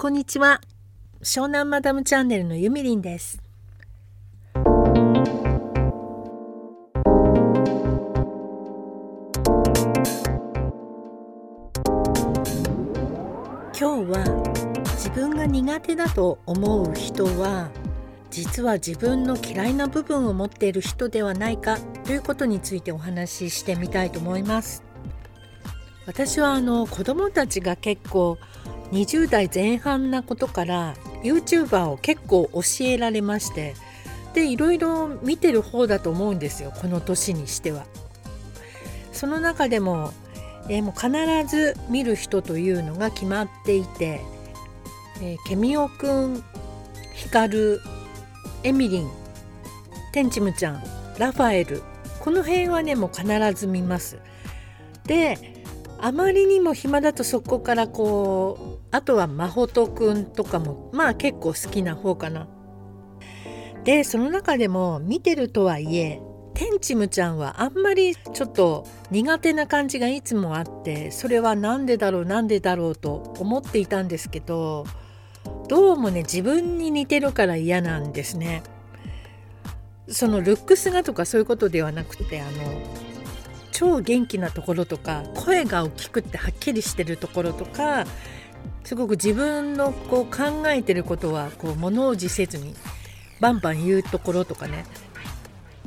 こんにちは。湘南マダムチャンネルのゆみりんです。今日は自分が苦手だと思う人は実は自分の嫌いな部分を持っている人ではないかということについてお話ししてみたいと思います。私はあの子供たちが結構20代前半なことから YouTuber を結構教えられましてでいろいろ見てる方だと思うんですよこの年にしては。その中でも,、えー、もう必ず見る人というのが決まっていて、えー、ケミオくんヒカルエミリンテンチムちゃんラファエルこの辺はねもう必ず見ます。であまりにも暇だとそこからこうあとは真帆くんとかもまあ結構好きな方かな。でその中でも見てるとはいえテンチムちゃんはあんまりちょっと苦手な感じがいつもあってそれは何でだろう何でだろうと思っていたんですけどどうもね自分に似てるから嫌なんですね。そのルックスがとかそういうことではなくてあの超元気なところとか声が大きくってはっきりしてるところとかすごく自分のこう考えてることはこう物おじせずにバンバン言うところとかね。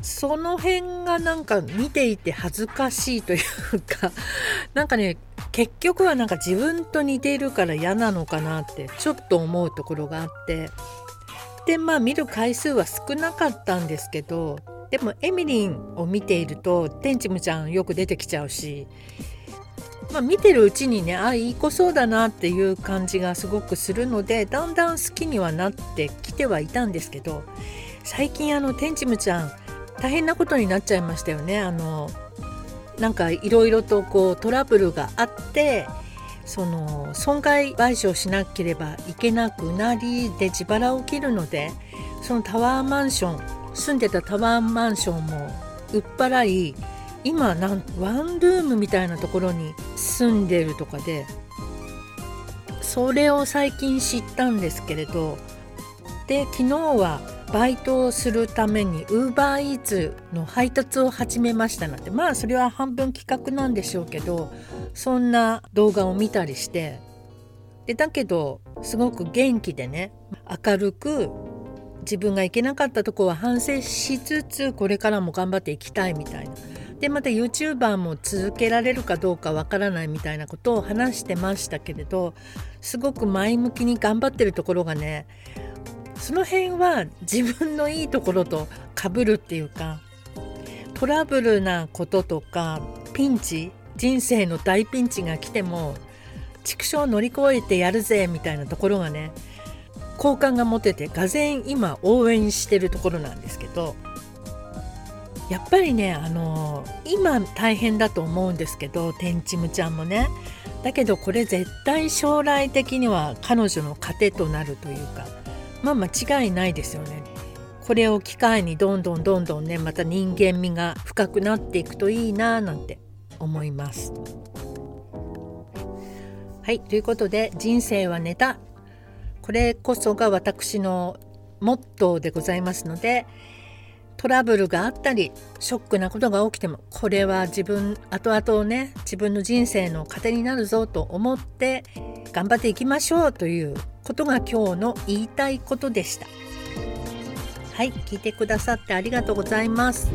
その辺がなんか見ていて恥ずかしいというか なんかね結局はなんか自分と似ているから嫌なのかなってちょっと思うところがあって。でまあ見る回数は少なかったんですけどでもエミリンを見ているとテンチムちゃんよく出てきちゃうし、まあ、見てるうちにねあいい子そうだなっていう感じがすごくするのでだんだん好きにはなってきてはいたんですけど最近あのテンチムちゃん大変なことになっちゃいましたよね。あのなんかいろいろとこうトラブルがあってその損害賠償しなければいけなくなりで自腹を切るのでそのタワーマンション住んでたタワーマンションも売っ払い今なんワンルームみたいなところに住んでるとかでそれを最近知ったんですけれどで昨日はバイトをするためにウーバーイーツの配達を始めましたなんてまあそれは半分企画なんでしょうけどそんな動画を見たりしてでだけどすごく元気でね明るく自分が行けなかったとこは反省しつつこれからも頑張っていきたいみたいな。でまた YouTuber も続けられるかどうかわからないみたいなことを話してましたけれどすごく前向きに頑張ってるところがねその辺は自分のいいところとかぶるっていうかトラブルなこととかピンチ人生の大ピンチが来ても畜生乗り越えてやるぜみたいなところがね好感が持ててがぜ今応援してるところなんですけどやっぱりねあの今大変だと思うんですけど天ンチムちゃんもねだけどこれ絶対将来的には彼女の糧となるというかまあ間違いないですよね。これを機会にどんどんどんどんねまた人間味が深くなっていくといいななんて思います。はいということで「人生はネタこれこそが私のモットーでございますのでトラブルがあったりショックなことが起きてもこれは自分後々ね自分の人生の糧になるぞと思って頑張っていきましょうということが今日の言いたいことでした。はい聞いてくださってありがとうございます。